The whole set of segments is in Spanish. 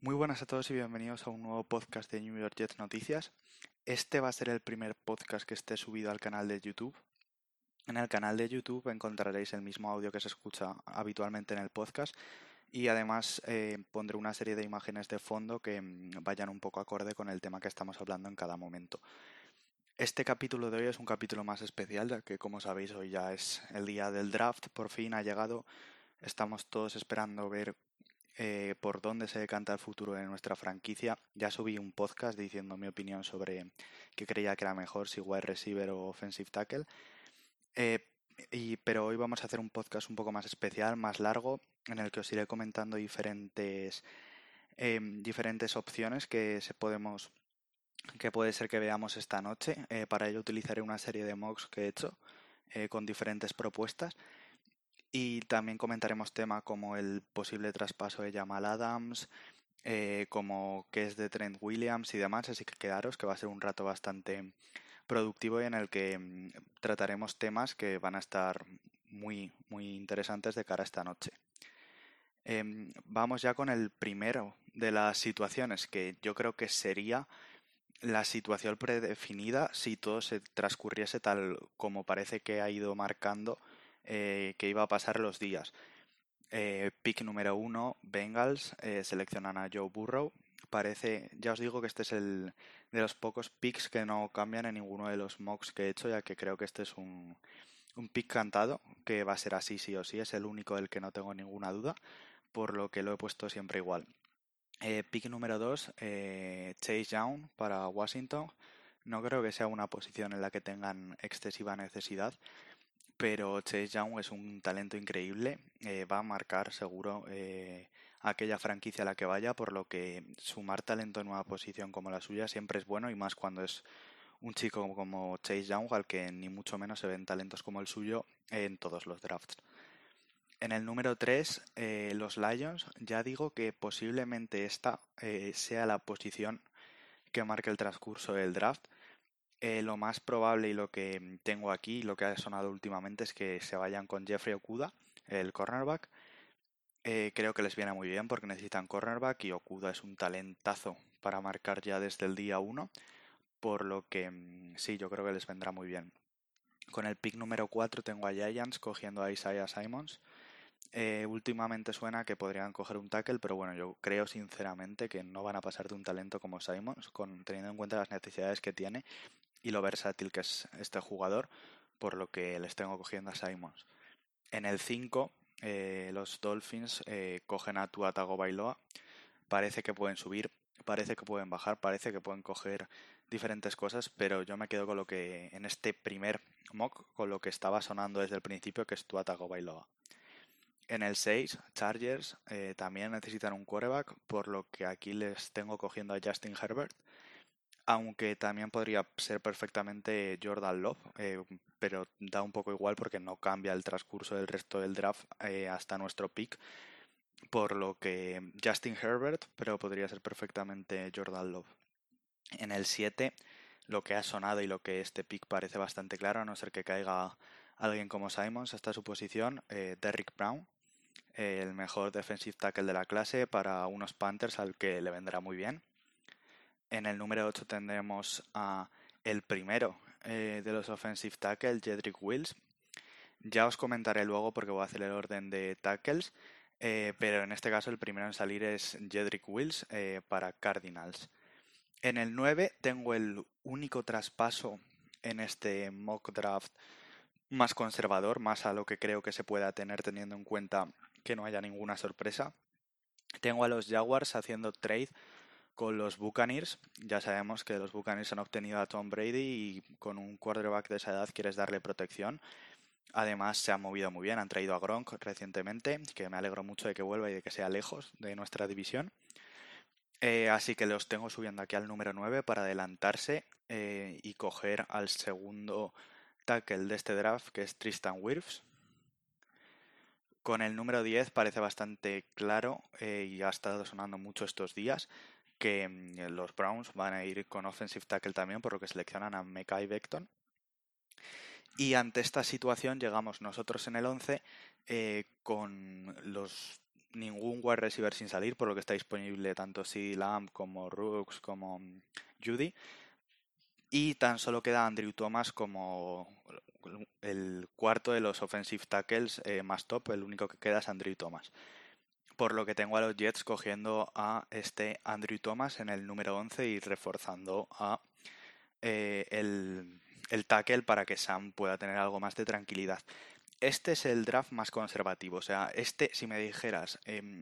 Muy buenas a todos y bienvenidos a un nuevo podcast de New York Jets Noticias. Este va a ser el primer podcast que esté subido al canal de YouTube. En el canal de YouTube encontraréis el mismo audio que se escucha habitualmente en el podcast y además eh, pondré una serie de imágenes de fondo que mm, vayan un poco acorde con el tema que estamos hablando en cada momento. Este capítulo de hoy es un capítulo más especial, ya que como sabéis hoy ya es el día del draft, por fin ha llegado. Estamos todos esperando ver eh, por dónde se decanta el futuro de nuestra franquicia. Ya subí un podcast diciendo mi opinión sobre qué creía que era mejor, si wide receiver o offensive tackle. Eh, pero hoy vamos a hacer un podcast un poco más especial, más largo, en el que os iré comentando diferentes, em, diferentes opciones que se podemos que puede ser que veamos esta noche. Eh, para ello utilizaré una serie de mocks que he hecho con diferentes propuestas y también comentaremos temas como el posible traspaso de Jamal Adams, eh, como que es de Trent Williams y demás, así que quedaros que va a ser un rato bastante productivo y en el que mm, trataremos temas que van a estar muy, muy interesantes de cara a esta noche. Em, vamos ya con el primero de las situaciones que yo creo que sería la situación predefinida si todo se transcurriese tal como parece que ha ido marcando eh, que iba a pasar los días. Eh, pick número uno, Bengals, eh, seleccionan a Joe Burrow. Parece, ya os digo que este es el de los pocos picks que no cambian en ninguno de los mocks que he hecho, ya que creo que este es un, un pick cantado, que va a ser así sí o sí, es el único del que no tengo ninguna duda, por lo que lo he puesto siempre igual. pick número 2, Chase Young para Washington. No creo que sea una posición en la que tengan excesiva necesidad, pero Chase Young es un talento increíble, eh, va a marcar seguro eh, aquella franquicia a la que vaya, por lo que sumar talento en una posición como la suya siempre es bueno y más cuando es un chico como Chase Young al que ni mucho menos se ven talentos como el suyo en todos los drafts. En el número 3, eh, los Lions, ya digo que posiblemente esta sea la posición que marque el transcurso del draft eh, lo más probable y lo que tengo aquí, lo que ha sonado últimamente es que se vayan con Jeffrey Okuda, el cornerback. Eh, creo que les viene muy bien porque necesitan cornerback y Okuda es un talentazo para marcar ya desde el día 1, por lo que mm, sí, yo creo que les vendrá muy bien. Con el pick número 4 tengo a Giants cogiendo a Isaiah Simons. Eh, últimamente suena que podrían coger un tackle, pero bueno, yo creo sinceramente que no van a pasar de un talento como Simons, teniendo en cuenta las necesidades que tiene y lo versátil que es este jugador, por lo que les tengo cogiendo a Simons. En el 5, eh, los Dolphins eh, cogen a Tuatago Bailoa. Parece que pueden subir, parece que pueden bajar, parece que pueden coger diferentes cosas, pero yo me quedo con lo que en este primer mock, con lo que estaba sonando desde el principio, que es Tuatago Bailoa. En el 6, Chargers eh, también necesitan un quarterback, por lo que aquí les tengo cogiendo a Justin Herbert aunque también podría ser perfectamente Jordan Love, eh, pero da un poco igual porque no cambia el transcurso del resto del draft eh, hasta nuestro pick, por lo que Justin Herbert, pero podría ser perfectamente Jordan Love. En el 7, lo que ha sonado y lo que este pick parece bastante claro, a no ser que caiga alguien como Simons hasta su posición, eh, Derrick Brown, el mejor defensive tackle de la clase para unos Panthers al que le vendrá muy bien. En el número 8 tendremos a el primero eh, de los offensive tackles, Jedrick Wills. Ya os comentaré luego porque voy a hacer el orden de tackles, eh, pero en este caso el primero en salir es Jedrick Wills eh, para Cardinals. En el 9 tengo el único traspaso en este mock draft más conservador, más a lo que creo que se pueda tener teniendo en cuenta que no haya ninguna sorpresa. Tengo a los Jaguars haciendo trade con los Buccaneers. Ya sabemos que los Buccaneers han obtenido a Tom Brady y con un quarterback de esa edad quieres darle protección. Además se ha movido muy bien, han traído a Gronk recientemente, que me alegro mucho de que vuelva y de que sea lejos de nuestra división. Eh, así que los tengo subiendo aquí al número 9 para adelantarse eh, y coger al segundo tackle de este draft, que es Tristan Wirfs. Con el número 10 parece bastante claro eh, y ha estado sonando mucho estos días que mm, los Browns van a ir con offensive tackle también, por lo que seleccionan a Mekai Beckton. Y ante esta situación llegamos nosotros en el 11 eh, con los ningún wide receiver sin salir, por lo que está disponible tanto CD Lamb como Rooks como mm, Judy. Y tan solo queda Andrew Thomas como el cuarto de los offensive tackles eh, más top. El único que queda es Andrew Thomas. Por lo que tengo a los Jets cogiendo a este Andrew Thomas en el número 11 y reforzando a eh, el, el tackle para que Sam pueda tener algo más de tranquilidad. Este es el draft más conservativo. O sea, este, si me dijeras, em,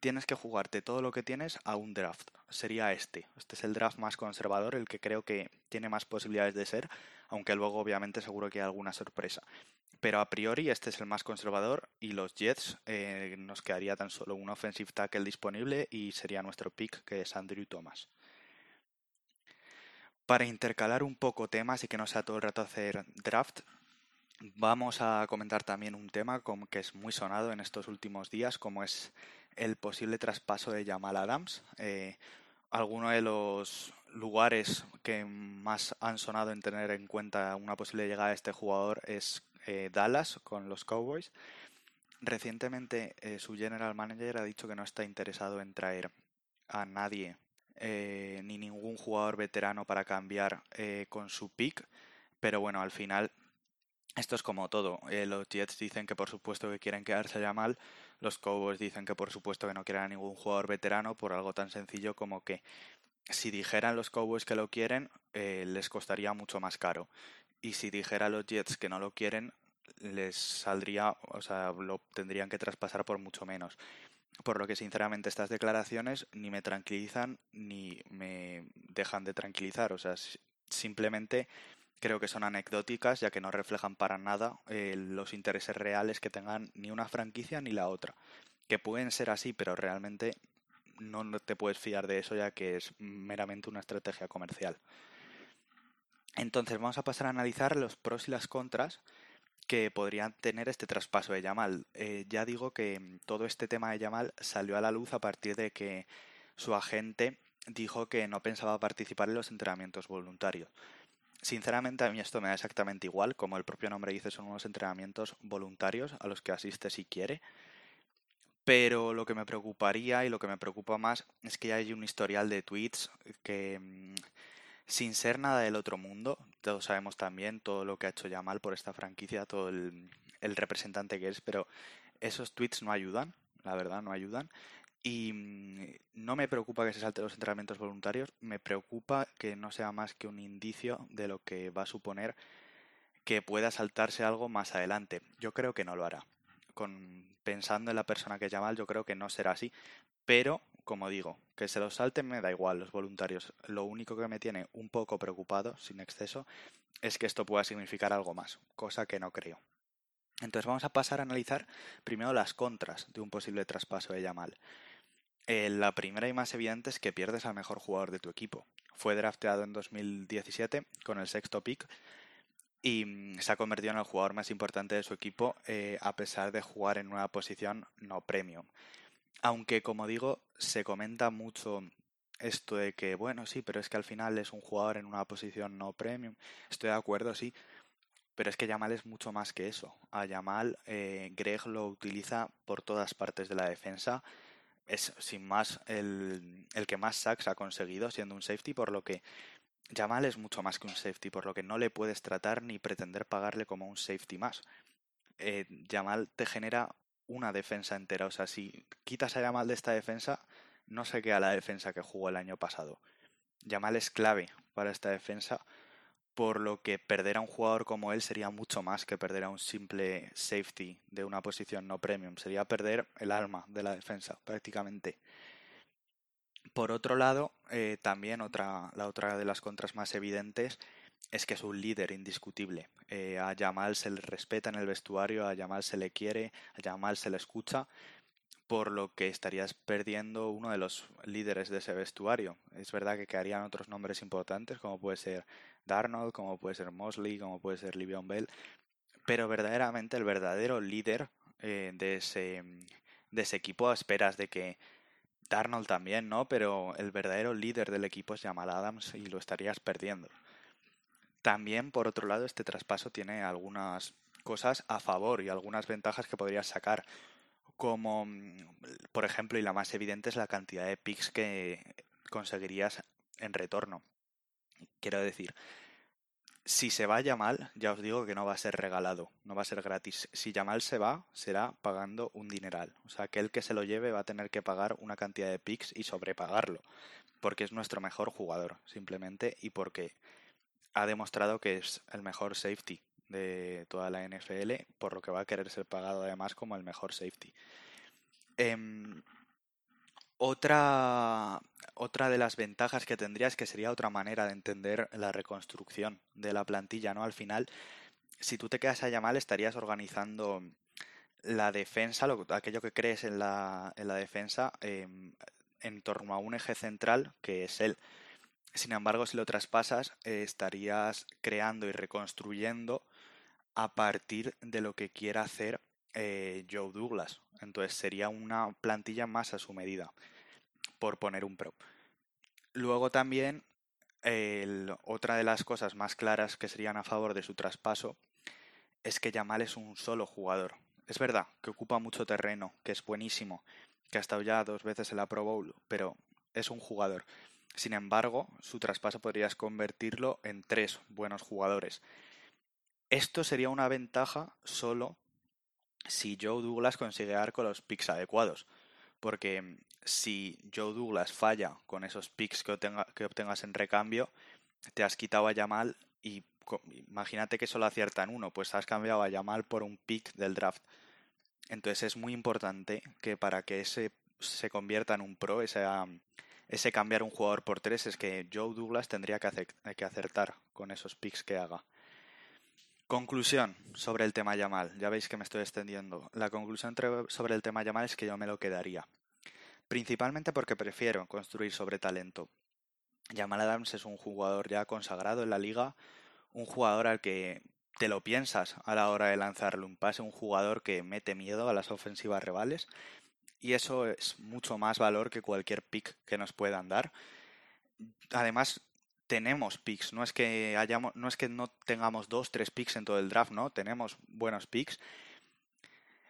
tienes que jugarte todo lo que tienes a un draft, sería este. Este es el draft más conservador, el que creo que tiene más posibilidades de ser, aunque luego obviamente seguro que hay alguna sorpresa. Pero a priori este es el más conservador y los Jets eh, nos quedaría tan solo un offensive tackle disponible y sería nuestro pick que es Andrew Thomas. Para intercalar un poco temas y que no sea todo el rato hacer draft, vamos a comentar también un tema que es muy sonado en estos últimos días, como es el posible traspaso de Jamal Adams. Eh, alguno de los lugares que más han sonado en tener en cuenta una posible llegada de este jugador es eh, Dallas con los Cowboys. Recientemente eh, su general manager ha dicho que no está interesado en traer a nadie eh, ni ningún jugador veterano para cambiar con su pick. Pero bueno, al final esto es como todo. Los Jets dicen que por supuesto que quieren quedarse ya mal. Los Cowboys dicen que por supuesto que no quieren a ningún jugador veterano por algo tan sencillo como que si dijeran los Cowboys que lo quieren, les costaría mucho más caro. Y si dijera los Jets que no lo quieren, les saldría, o sea, lo tendrían que traspasar por mucho menos. Por lo que sinceramente estas declaraciones ni me tranquilizan ni me dejan de tranquilizar. O sea, simplemente creo que son anecdóticas ya que no reflejan para nada eh, los intereses reales que tengan ni una franquicia ni la otra. Que pueden ser así, pero realmente no te puedes fiar de eso ya que es meramente una estrategia comercial. Entonces vamos a pasar a analizar los pros y las contras que podrían tener este traspaso de Yamal. Eh, ya digo que mm, todo este tema de Yamal salió a la luz a partir de que su agente dijo que no pensaba participar en los entrenamientos voluntarios. Sinceramente a mí esto me da exactamente igual, como el propio nombre dice, son unos entrenamientos voluntarios a los que asiste si quiere. Pero lo que me preocuparía y lo que me preocupa más es que hay un historial de tweets que mm, sin ser nada del otro mundo, todos sabemos también todo lo que ha hecho Yamal por esta franquicia, todo el, representante que es, pero esos tweets no ayudan, la verdad, no ayudan. Y mm, no me preocupa que se salte los entrenamientos voluntarios, me preocupa que no sea más que un indicio de lo que va a suponer que pueda saltarse algo más adelante. Yo creo que no lo hará. Con, pensando en la persona que es Yamal, yo creo que no será así. Pero como digo, que se los salten me da igual los voluntarios. Lo único que me tiene un poco preocupado, sin exceso, es que esto pueda significar algo más, cosa que no creo. Entonces vamos a pasar a analizar primero las contras de un posible traspaso de Yamal. Eh, la primera y más evidente es que pierdes al mejor jugador de tu equipo. Fue drafteado en 2017 con el sexto pick y mm, se ha convertido en el jugador más importante de su equipo eh, a pesar de jugar en una posición no premium. Aunque, como digo, se comenta mucho esto de que, bueno, sí, pero es que al final es un jugador en una posición no premium. Estoy de acuerdo, sí. Pero es que Yamal es mucho más que eso. A Yamal, eh, Greg lo utiliza por todas partes de la defensa. Es, sin más, el, el que más sacks ha conseguido siendo un safety, por lo que Yamal es mucho más que un safety, por lo que no le puedes tratar ni pretender pagarle como un safety más. Eh, Yamal te genera una defensa entera. O sea, si quitas a Yamal de esta defensa, no se queda la defensa que jugó el año pasado. Yamal es clave para esta defensa, por lo que perder a un jugador como él sería mucho más que perder a un simple safety de una posición no premium. Sería perder el alma de la defensa, prácticamente. Por otro lado, eh, también otra, la otra de las contras más evidentes es que es un líder indiscutible. Eh, a Yamal se le respeta en el vestuario, a Yamal se le quiere, a Yamal se le escucha, por lo que estarías perdiendo uno de los líderes de ese vestuario. Es verdad que quedarían otros nombres importantes, como puede ser Darnold, como puede ser Mosley, como puede ser Livion Bell, pero verdaderamente el verdadero líder eh, de, ese, de ese equipo esperas de que Darnold también, ¿no? Pero el verdadero líder del equipo es Jamal Adams y lo estarías perdiendo. También, por otro lado, este traspaso tiene algunas cosas a favor y algunas ventajas que podrías sacar, como, mm, por ejemplo, y la más evidente es la cantidad de picks que conseguirías en retorno. Quiero decir, si se va Yamal, ya os digo que no va a ser regalado, no va a ser gratis. Si Yamal se va, será pagando un dineral. O sea, que el que se lo lleve va a tener que pagar una cantidad de picks y sobrepagarlo, porque es nuestro mejor jugador, simplemente, y porque ha demostrado que es el mejor safety de toda la NFL, por lo que va a querer ser pagado además como el mejor safety. Em, otra, otra de las ventajas que tendría es que sería otra manera de entender la reconstrucción de la plantilla, ¿no? Al final, si tú te quedas allá mal, estarías organizando la defensa, lo, aquello que crees en la, en la defensa, em, en torno a un eje central que es él. Sin embargo, si lo traspasas, eh, estarías creando y reconstruyendo a partir de lo que quiera hacer eh, Joe Douglas. Entonces sería una plantilla más a su medida, por poner un pro. Luego también, otra de las cosas más claras que serían a favor de su traspaso es que Yamal es un solo jugador. Es verdad que ocupa mucho terreno, que es buenísimo, que ha estado ya dos veces en la Pro Bowl, pero es un jugador. Sin embargo, su traspaso podrías convertirlo en tres buenos jugadores. Esto sería una ventaja solo si Joe Douglas consigue dar con los picks adecuados. Porque mm, si Joe Douglas falla con esos picks que, obtengas en recambio, te has quitado a Yamal y imagínate que solo aciertan uno, pues has cambiado a Yamal por un pick del draft. Entonces es muy importante que para que ese se convierta en un pro, ese, ese cambiar un jugador por tres, es que Joe Douglas tendría que acertar con esos picks que haga. Conclusión sobre el tema Yamal. Ya veis que me estoy extendiendo. La conclusión sobre el tema Yamal es que yo me lo quedaría. Principalmente porque prefiero construir sobre talento. Yamal Adams es un jugador ya consagrado en la liga, un jugador al que te lo piensas a la hora de lanzarle un pase, un jugador que mete miedo a las ofensivas rivales y eso es mucho más valor que cualquier pick que nos puedan dar. Además, tenemos picks, no es que hayamos, no es que no tengamos dos, tres picks en todo el draft, ¿no? Tenemos buenos picks.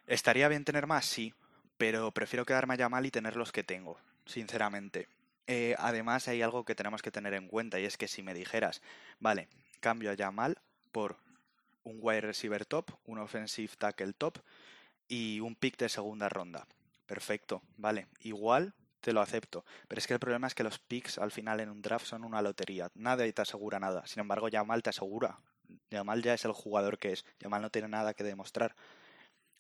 ¿Estaría bien tener más? Sí, pero prefiero quedarme allá mal y tener los que tengo, sinceramente. Eh, además hay algo que tenemos que tener en cuenta y es que si me dijeras, vale, cambio a Yamal por un wide receiver top, un offensive tackle top y un pick de segunda ronda. Perfecto, vale. Igual te lo acepto. Pero es que el problema es que los picks al final en un draft son una lotería. Nadie te asegura nada. Sin embargo, Yamal te asegura. Yamal ya es el jugador que es. Yamal no tiene nada que demostrar.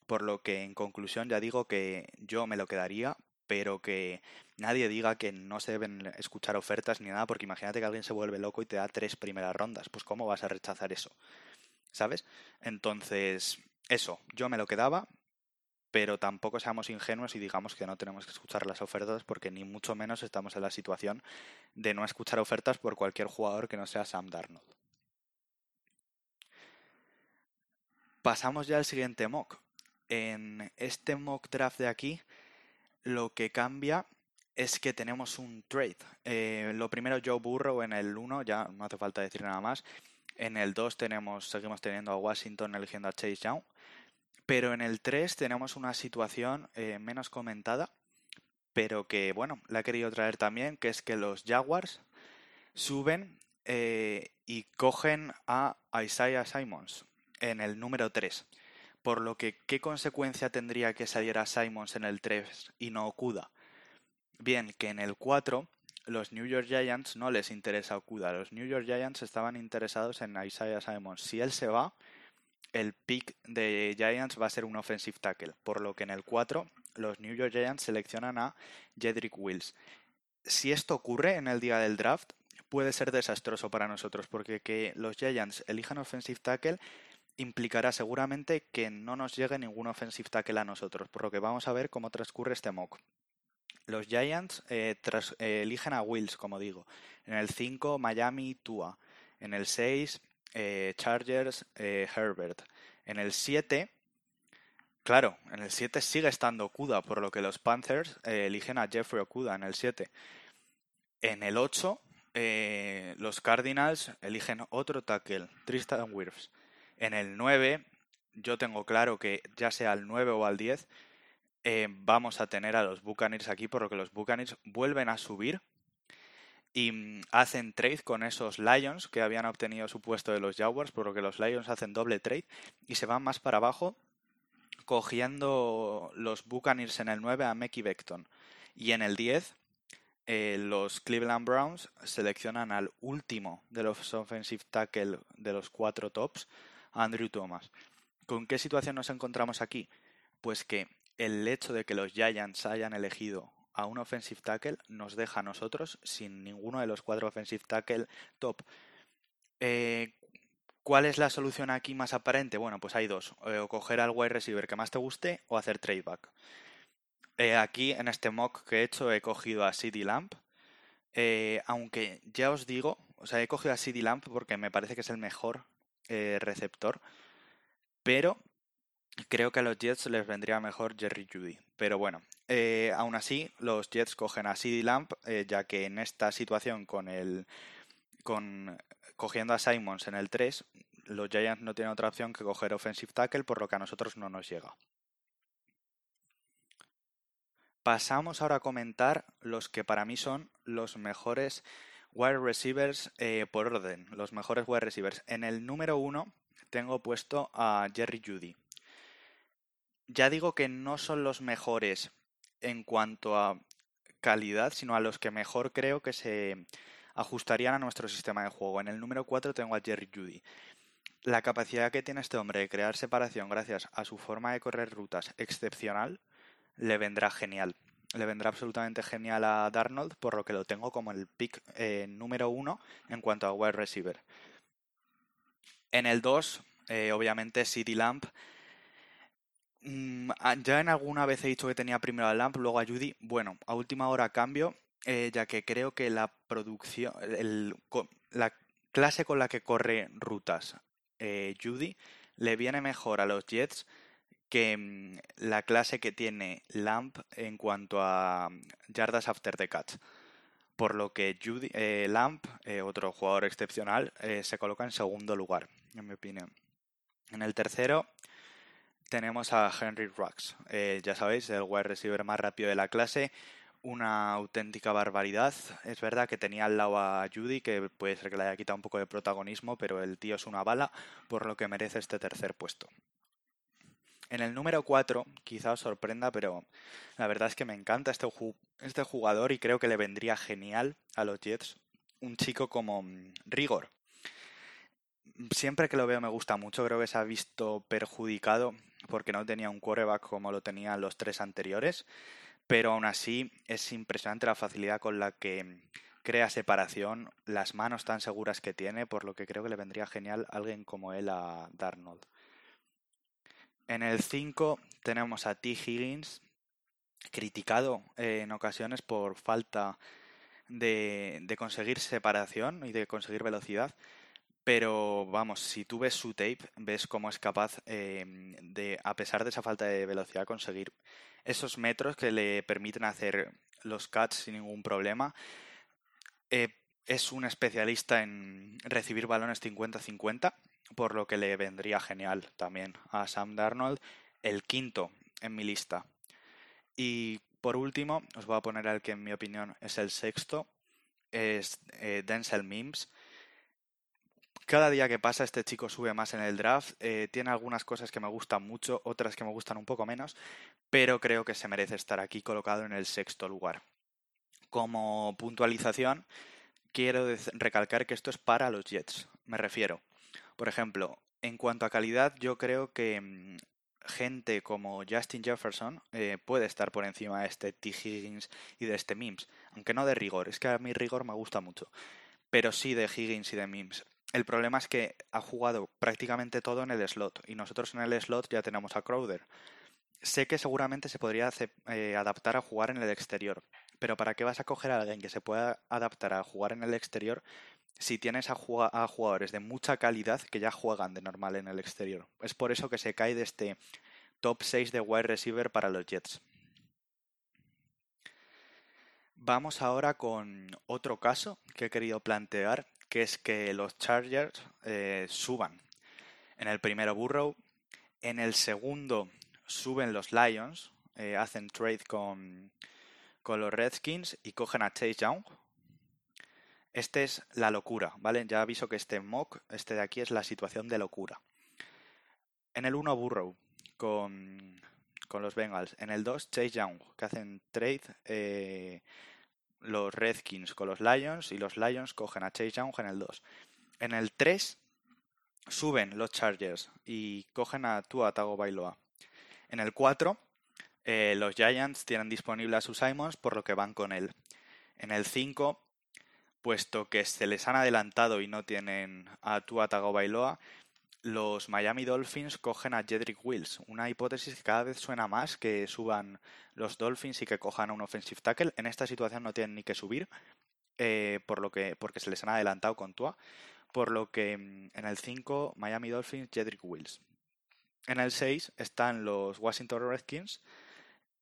Por lo que, en conclusión, ya digo que yo me lo quedaría, pero que nadie diga que no se deben escuchar ofertas ni nada, porque imagínate que alguien se vuelve loco y te da tres primeras rondas. Pues, ¿cómo vas a rechazar eso? ¿Sabes? Entonces, eso, yo me lo quedaba, pero tampoco seamos ingenuos y digamos que no tenemos que escuchar las ofertas porque ni mucho menos estamos en la situación de no escuchar ofertas por cualquier jugador que no sea Sam Darnold. Pasamos ya al siguiente mock. En este mock draft de aquí, lo que cambia es que tenemos un trade. Eh, lo primero, Joe Burrow en el 1, ya no hace falta decir nada más. En el 2 tenemos, seguimos teniendo a Washington eligiendo a Chase Young. Pero en el 3 tenemos una situación eh, menos comentada, pero que, bueno, la he querido traer también, que es que los Jaguars suben eh, y cogen a Isaiah Simons en el número 3. Por lo que, ¿qué consecuencia tendría que saliera Simons en el 3 y no Okuda? Bien, que en el 4 los New York Giants no les interesa Okuda. Los New York Giants estaban interesados en Isaiah Simons. Si él se va, el pick de Giants va a ser un offensive tackle, por lo que en el 4 los New York Giants seleccionan a Jedrick Wills. Si esto ocurre en el día del draft, puede ser desastroso para nosotros, porque que los Giants elijan offensive tackle implicará seguramente que no nos llegue ningún offensive tackle a nosotros, por lo que vamos a ver cómo transcurre este mock. Los Giants eh, eh, eligen a Wills, como digo. En el 5, Miami, Tua. En el 6, eh, Chargers, eh, Herbert. En el 7, claro, en el 7 sigue estando Okuda, por lo que los Panthers eh, eligen a Jeffrey Okuda en el 7. En el 8, los Cardinals eligen otro tackle, Tristan Wirfs. En el 9, yo tengo claro que ya sea al 9 o al 10, eh, vamos a tener a los Buccaneers aquí, por lo que los Buccaneers vuelven a subir y mm, hacen trade con esos Lions que habían obtenido su puesto de los Jaguars, por lo que los Lions hacen doble trade y se van más para abajo cogiendo los Buccaneers en el 9 a Mecky Beckton y en el 10 eh, los Cleveland Browns seleccionan al último de los offensive tackle de los cuatro tops, Andrew Thomas. ¿Con qué situación nos encontramos aquí? Pues que el hecho de que los Giants hayan elegido a un offensive tackle nos deja a nosotros sin ninguno de los cuatro offensive tackle top. Eh, ¿Cuál es la solución aquí más aparente? Bueno, pues hay dos. Eh, o coger al wide receiver que más te guste o hacer tradeback. Eh, aquí en este mock que he hecho he cogido a CD Lamp. Eh, aunque ya os digo, o sea, he cogido a CD Lamp porque me parece que es el mejor receptor. Pero creo que a los Jets les vendría mejor Jerry Judy. Pero bueno, aún así, los Jets cogen a CD Lamp, ya que en esta situación con el. con cogiendo a Simons en el 3, los Giants no tienen otra opción que coger offensive tackle, por lo que a nosotros no nos llega. Pasamos ahora a comentar los que para mí son los mejores wide receivers eh, por orden, los mejores wide receivers. En el número uno tengo puesto a Jerry Judy. Ya digo que no son los mejores en cuanto a calidad, sino a los que mejor creo que se ajustarían a nuestro sistema de juego. En el número 4 tengo a Jerry Judy. La capacidad que tiene este hombre de crear separación gracias a su forma de correr rutas excepcional le vendrá genial. Le vendrá absolutamente genial a Darnold, por lo que lo tengo como el pick eh, número uno en cuanto a wide receiver. En el 2, eh, obviamente, City Lamp. Mm, ya en alguna vez he dicho que tenía primero a Lamp, luego a Judy. Bueno, a última hora cambio, eh, ya que creo que la producción, la clase con la que corre rutas Judy le viene mejor a los Jets que mm, la clase que tiene Lamp en cuanto a mm, yardas after the catch. Por lo que Judy, eh, Lamp, eh, otro jugador excepcional, eh, se coloca en segundo lugar, en mi opinión. En el tercero tenemos a Henry Rux. ya sabéis, el wide receiver más rápido de la clase. Una auténtica barbaridad. Es verdad que tenía al lado a Judy, que puede ser que le haya quitado un poco de protagonismo, pero el tío es una bala, por lo que merece este tercer puesto. En el número 4, quizá os sorprenda, pero la verdad es que me encanta este, este jugador y creo que le vendría genial a los Jets un chico como mm, Rigor. Siempre que lo veo me gusta mucho, creo que se ha visto perjudicado porque no tenía un quarterback como lo tenían los tres anteriores, pero aún así es impresionante la facilidad con la que crea separación, las manos tan seguras que tiene, por lo que creo que le vendría genial alguien como él a Darnold. En el 5 tenemos a T. Higgins, criticado eh, en ocasiones por falta de, conseguir separación y de conseguir velocidad. Pero vamos, si tú ves su tape, ves cómo es capaz eh, de, a pesar de esa falta de velocidad, conseguir esos metros que le permiten hacer los cuts sin ningún problema. Eh, es un especialista en recibir balones 50-50 por lo que le vendría genial también a Sam Darnold, el quinto en mi lista. Y por último, os voy a poner al que en mi opinión es el sexto, es eh, Denzel Mims. Cada día que pasa este chico sube más en el draft, eh, tiene algunas cosas que me gustan mucho, otras que me gustan un poco menos, pero creo que se merece estar aquí colocado en el sexto lugar. Como puntualización, quiero recalcar que esto es para los Jets, me refiero. Por ejemplo, en cuanto a calidad, yo creo que mm, gente como Justin Jefferson eh, puede estar por encima de este T. Higgins y de este Mims, aunque no de rigor, es que a mí rigor me gusta mucho, pero sí de Higgins y de Mims. El problema es que ha jugado prácticamente todo en el slot y nosotros en el slot ya tenemos a Crowder. Sé que seguramente se podría eh, adaptar a jugar en el exterior, pero ¿para qué vas a coger a alguien que se pueda adaptar a jugar en el exterior si tienes a, jugadores de mucha calidad que ya juegan de normal en el exterior. Es por eso que se cae de este top 6 de wide receiver para los Jets. Vamos ahora con otro caso que he querido plantear, que es que los Chargers eh, suban. En el primero Burrow, en el segundo suben los Lions, eh, hacen trade con, con los Redskins y cogen a Chase Young. Este es la locura, ¿vale? Ya aviso que este mock, este de aquí, es la situación de locura. En el 1 Burrow con, con los Bengals. En el 2 Chase Young, que hacen trade eh, los Redskins con los Lions y los Lions cogen a Chase Young en el 2. En el 3 suben los Chargers y cogen a Tua Tagovailoa. En el 4 eh, los Giants tienen disponible a sus Simons por lo que van con él. En el 5 puesto que se les han adelantado y no tienen a Tua Tagovailoa, los Miami Dolphins cogen a Jedrick Wills, una hipótesis que cada vez suena más que suban los Dolphins y que cojan a un offensive tackle. En esta situación no tienen ni que subir, eh, por lo que, porque se les han adelantado con Tua, por lo que mm, en el 5 Miami Dolphins, Jedrick Wills. En el 6 están los Washington Redskins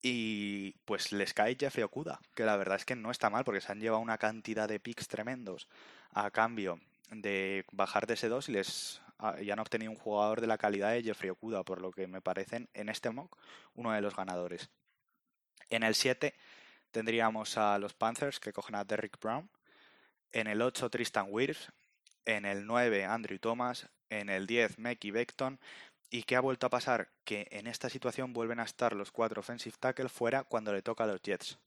y pues les cae Jeffrey Okuda, que la verdad es que no está mal porque se han llevado una cantidad de picks tremendos a cambio de bajar de ese 2 y les y han obtenido un jugador de la calidad de Jeffrey Okuda, por lo que me parecen en este mock uno de los ganadores. En el 7 tendríamos a los Panthers que cogen a Derrick Brown. En el 8 Tristan Wirfs. En el 9 Andrew Thomas. En el 10 Mackie Beckton. ¿Y qué ha vuelto a pasar? Que en esta situación vuelven a estar los cuatro offensive tackle fuera cuando le toca a los Jets.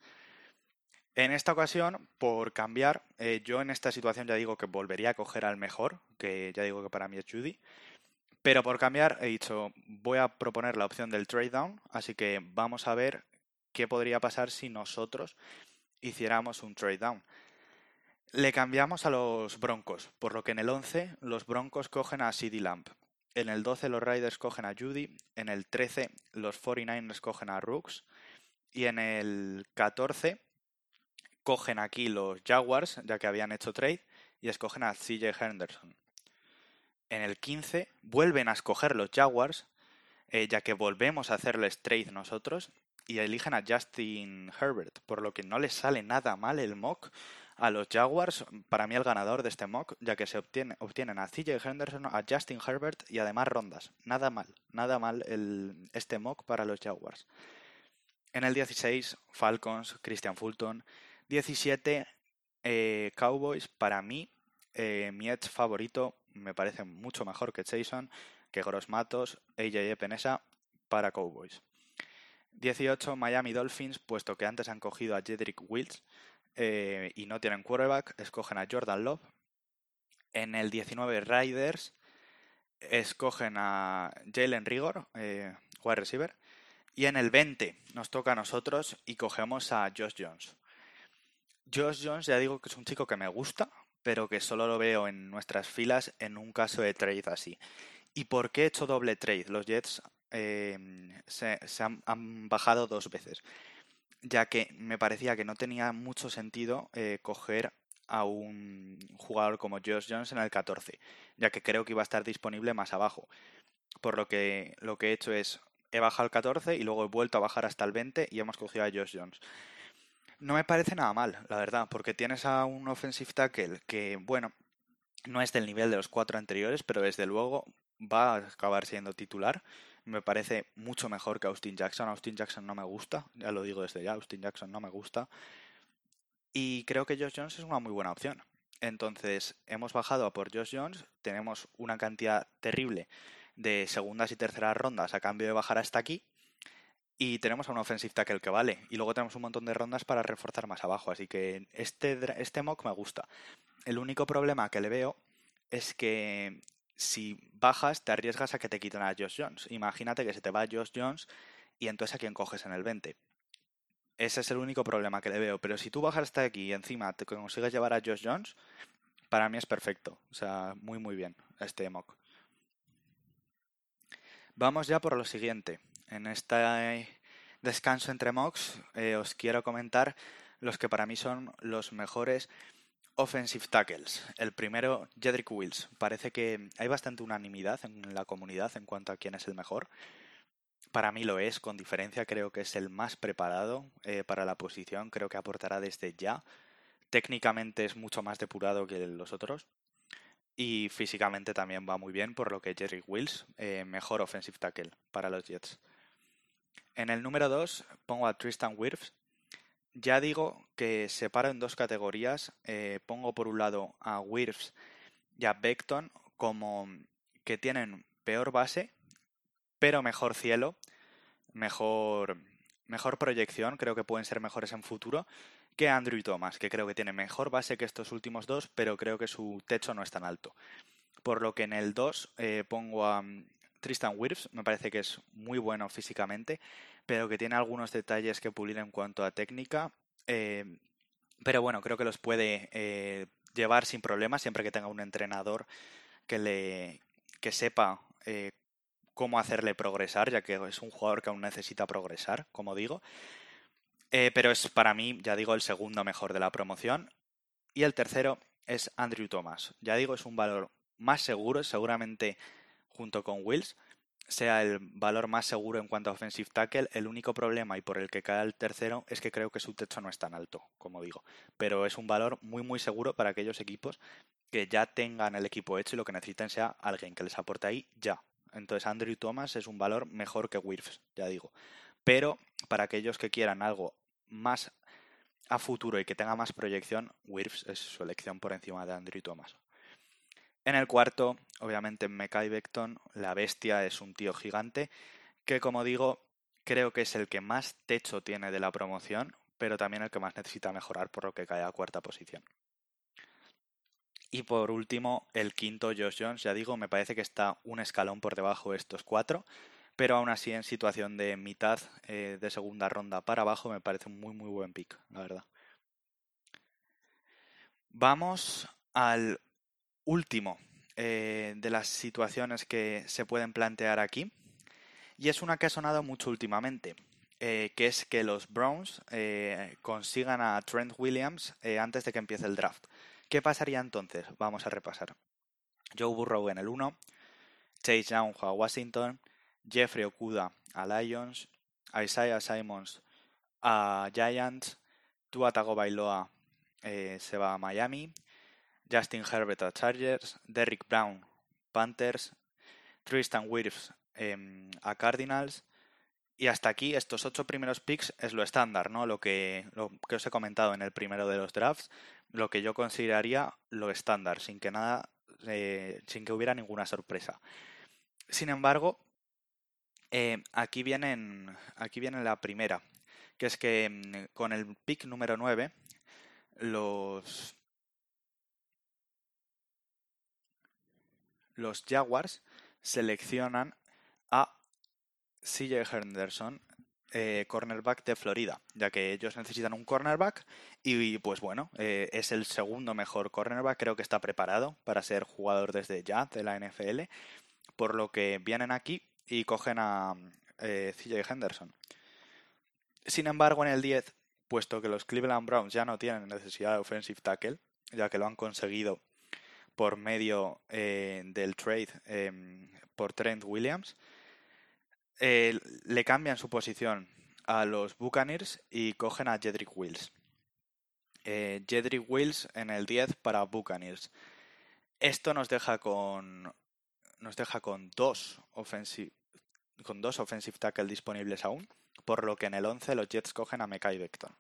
En esta ocasión, por cambiar, eh, yo en esta situación ya digo que volvería a coger al mejor, que ya digo que para mí es Judy. Pero por cambiar, he dicho, voy a proponer la opción del trade down, así que vamos a ver qué podría pasar si nosotros hiciéramos un trade down. Le cambiamos a los Broncos, por lo que en el 11 los Broncos cogen a CD Lamp. En el 12 los Riders cogen a Judy. En el 13 los 49ers cogen a Rooks. Y en el 14 cogen aquí los Jaguars, ya que habían hecho trade, y escogen a CJ Henderson. En el 15 vuelven a escoger los Jaguars, eh, ya que volvemos a hacerles trade nosotros, y eligen a Justin Herbert, por lo que no les sale nada mal el mock a los Jaguars, para mí el ganador de este mock, ya que se obtiene, obtienen a CJ Henderson, a Justin Herbert y además rondas. Nada mal, nada mal el, este mock para los Jaguars. En el 16, Falcons, Christian Fulton, 17 eh, Cowboys, para mí, eh, mi edge favorito me parece mucho mejor que Jason, que Gross Matos, AJ Penesa para Cowboys. 18 Miami Dolphins, puesto que antes han cogido a Jedrick Wills eh, y no tienen quarterback, escogen a Jordan Love. En el 19 Riders escogen a Jalen Rigor, wide receiver. Y en el 20 nos toca a nosotros y cogemos a Josh Jones. Josh Jones ya digo que es un chico que me gusta, pero que solo lo veo en nuestras filas en un caso de trade así. ¿Y por qué he hecho doble trade? Los Jets em, se, han, bajado dos veces, ya que me parecía que no tenía mucho sentido eh, coger a un jugador como Josh Jones en el 14, ya que creo que iba a estar disponible más abajo. Por lo que lo que he hecho es, he bajado al 14 y luego he vuelto a bajar hasta el 20 y hemos cogido a Josh Jones. No me parece nada mal, la verdad, porque tienes a un offensive tackle que, bueno, no es del nivel de los cuatro anteriores, pero desde luego va a acabar siendo titular. Me parece mucho mejor que Austin Jackson. Austin Jackson no me gusta, ya lo digo desde ya, Austin Jackson no me gusta. Y creo que Josh Jones es una muy buena opción. Entonces, hemos bajado a por Josh Jones, tenemos una cantidad terrible de segundas y terceras rondas a cambio de bajar hasta aquí y tenemos a un offensive tackle que vale. Y luego tenemos un montón de rondas para reforzar más abajo. Así que este, este mock me gusta. El único problema que le veo es que si bajas te arriesgas a que te quiten a Josh Jones. Imagínate que se te va Josh Jones y entonces a quién coges en el 20. Ese es el único problema que le veo. Pero si tú bajas hasta aquí y encima te consigues llevar a Josh Jones, para mí es perfecto. O sea, muy muy bien este mock. Vamos ya por lo siguiente en este descanso entre mocks eh, os quiero comentar los que para mí son los mejores offensive tackles. El primero, Jedrick Wills. Parece que hay bastante unanimidad en la comunidad en cuanto a quién es el mejor. Para mí lo es, con diferencia creo que es el más preparado eh, para la posición, creo que aportará desde ya. Técnicamente es mucho más depurado que los otros y físicamente también va muy bien, por lo que Jerry Wills, eh, mejor offensive tackle para los Jets. En el número 2 pongo a Tristan Wirfs. Ya digo que separo en dos categorías. Eh, pongo por un lado a Wirfs y a Beckton como que tienen peor base, pero mejor cielo, mejor, mejor proyección, creo que pueden ser mejores en futuro, que Andrew Thomas, que creo que tiene mejor base que estos últimos dos, pero creo que su techo no es tan alto. Por lo que en el 2 eh, pongo a mm, Tristan Wirfs, me parece que es muy bueno físicamente, pero que tiene algunos detalles que pulir en cuanto a técnica. Eh, pero bueno, creo que los puede eh, llevar sin problemas siempre que tenga un entrenador que le que sepa cómo hacerle progresar, ya que es un jugador que aún necesita progresar, como digo. Eh, pero es para mí, ya digo, el segundo mejor de la promoción. Y el tercero es Andrew Thomas. Ya digo, es un valor más seguro, seguramente junto con Wills, sea el valor más seguro en cuanto a offensive tackle. El único problema y por el que cae el tercero es que creo que su techo no es tan alto, como digo. Pero es un valor muy muy seguro para aquellos equipos que ya tengan el equipo hecho y lo que necesiten sea alguien que les aporte ahí ya. Entonces Andrew Thomas es un valor mejor que Wirfs, ya digo. Pero para aquellos que quieran algo más a futuro y que tenga más proyección, Wirfs es su elección por encima de Andrew Thomas. En el cuarto, obviamente, Mekai Beckton, la bestia, es un tío gigante que, como digo, creo que es el que más techo tiene de la promoción, pero también el que más necesita mejorar, por lo que cae a cuarta posición. Y por último, el quinto, Josh Jones, ya digo, me parece que está un escalón por debajo de estos cuatro pero aún así en situación de mitad eh, de segunda ronda para abajo me parece un muy muy buen pick, la verdad. Vamos al último eh, de las situaciones que se pueden plantear aquí y es una que ha sonado mucho últimamente. Eh, que es que los Browns consigan a Trent Williams antes de que empiece el draft. ¿Qué pasaría entonces? Vamos a repasar. Joe Burrow en el 1, Chase Young a Washington, Jeffrey Okuda a Lions, Isaiah Simons a Giants, Tua Tagovailoa eh, se va a Miami, Justin Herbert a Chargers, Derrick Brown Panthers, Tristan Wirfs em, a Cardinals y hasta aquí estos ocho primeros picks es lo estándar, ¿no? Lo que, lo que os he comentado en el primero de los drafts, lo que yo consideraría lo estándar, sin que nada, eh, sin que hubiera ninguna sorpresa. Sin embargo, eh, aquí, vienen, aquí viene la primera, que es que mm, con el pick número 9, los, los Jaguars seleccionan a CJ Henderson, eh, cornerback de Florida, ya que ellos necesitan un cornerback y pues bueno, eh, es el segundo mejor cornerback, creo que está preparado para ser jugador desde ya de la NFL, por lo que vienen aquí y cogen a eh, CJ Henderson. Sin embargo, en el 10, puesto que los Cleveland Browns ya no tienen necesidad de offensive tackle, ya que lo han conseguido por medio eh, del trade em, por Trent Williams, eh, le cambian su posición a los Buccaneers y cogen a Jedrick Wills. Jedrick Wills en el 10 para Buccaneers. Esto nos deja con nos deja con dos offensive con dos offensive tackle disponibles aún, por lo que en el 11 los Jets cogen a Mekai Beckton.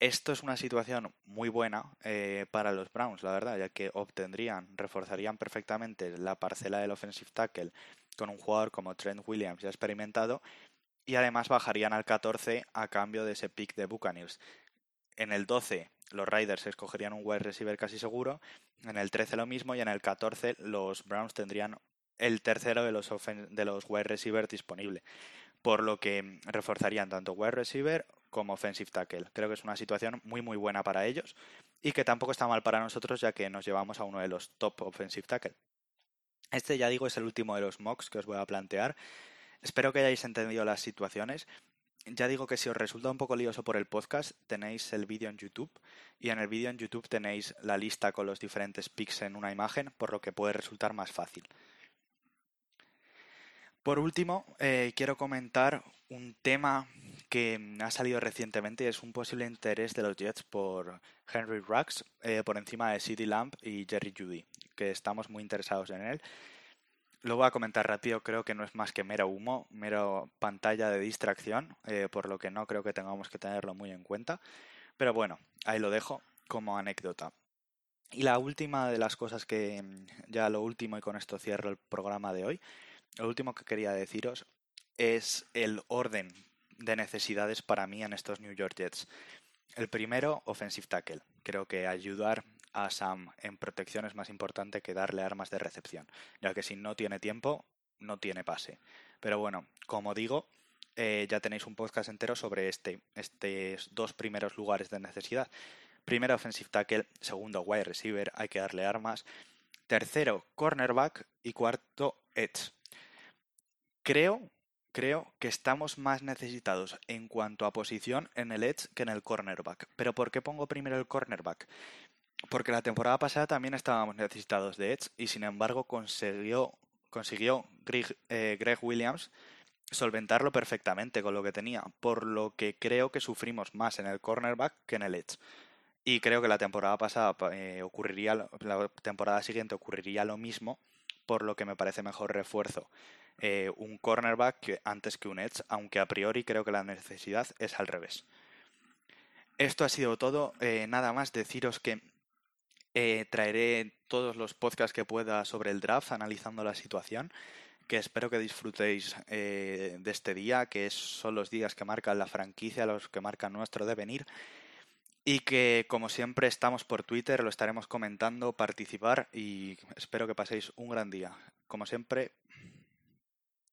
Esto es una situación muy buena eh, para los Browns, la verdad, ya que obtendrían, reforzarían perfectamente la parcela del offensive tackle con un jugador como Trent Williams ya experimentado y además bajarían al 14 a cambio de ese pick de Buccaneers. En el 12 los Riders escogerían un wide receiver casi seguro, en el 13 lo mismo y en el 14 los Browns tendrían el tercero de los, de los wide receivers disponible, por lo que reforzarían tanto wide receiver como offensive tackle. Creo que es una situación muy muy buena para ellos y que tampoco está mal para nosotros ya que nos llevamos a uno de los top offensive tackle. Este ya digo es el último de los mocks que os voy a plantear. Espero que hayáis entendido las situaciones. Ya digo que si os resulta un poco lioso por el podcast, tenéis el vídeo en YouTube y en el vídeo en YouTube tenéis la lista con los diferentes picks en una imagen, por lo que puede resultar más fácil. Por último, eh, quiero comentar un tema que ha salido recientemente es un posible interés de los Jets por Henry Rux eh, por encima de City Lamp y Jerry Judy, que estamos muy interesados en él. lo voy a comentar rápido, creo que no es más que mero humo, mero pantalla de distracción, eh, por lo que no creo que tengamos que tenerlo muy en cuenta. Pero bueno, ahí lo dejo como anécdota. Y la última de las cosas que, ya lo último y con esto cierro el programa de hoy, lo último que quería deciros es el orden de necesidades para mí en estos New York Jets. El primero, offensive tackle. Creo que ayudar a Sam en protección es más importante que darle armas de recepción, ya que si no tiene tiempo, no tiene pase. Pero bueno, como digo, eh, ya tenéis un podcast entero sobre este, estos dos primeros lugares de necesidad. Primero, offensive tackle. Segundo, wide receiver. Hay que darle armas. Tercero, cornerback. Y cuarto, edge. Creo, creo que estamos más necesitados en cuanto a posición en el edge que en el cornerback. ¿Pero por qué pongo primero el cornerback? Porque la temporada pasada también estábamos necesitados de edge y sin embargo consiguió, consiguió Greg, eh, Williams solventarlo perfectamente con lo que tenía, por lo que creo que sufrimos más en el cornerback que en el edge. Y creo que la temporada pasada eh, ocurriría, la temporada siguiente ocurriría lo mismo, por lo que me parece mejor refuerzo eh, un cornerback antes que un edge, aunque a priori creo que la necesidad es al revés. Esto ha sido todo. Eh, nada más deciros que traeré todos los podcasts que pueda sobre el draft, analizando la situación que espero que disfrutéis de este día, que son los días que marcan la franquicia, los que marcan nuestro devenir. Y que, como siempre, estamos por Twitter, lo estaremos comentando, participar y espero que paséis un gran día. Como siempre,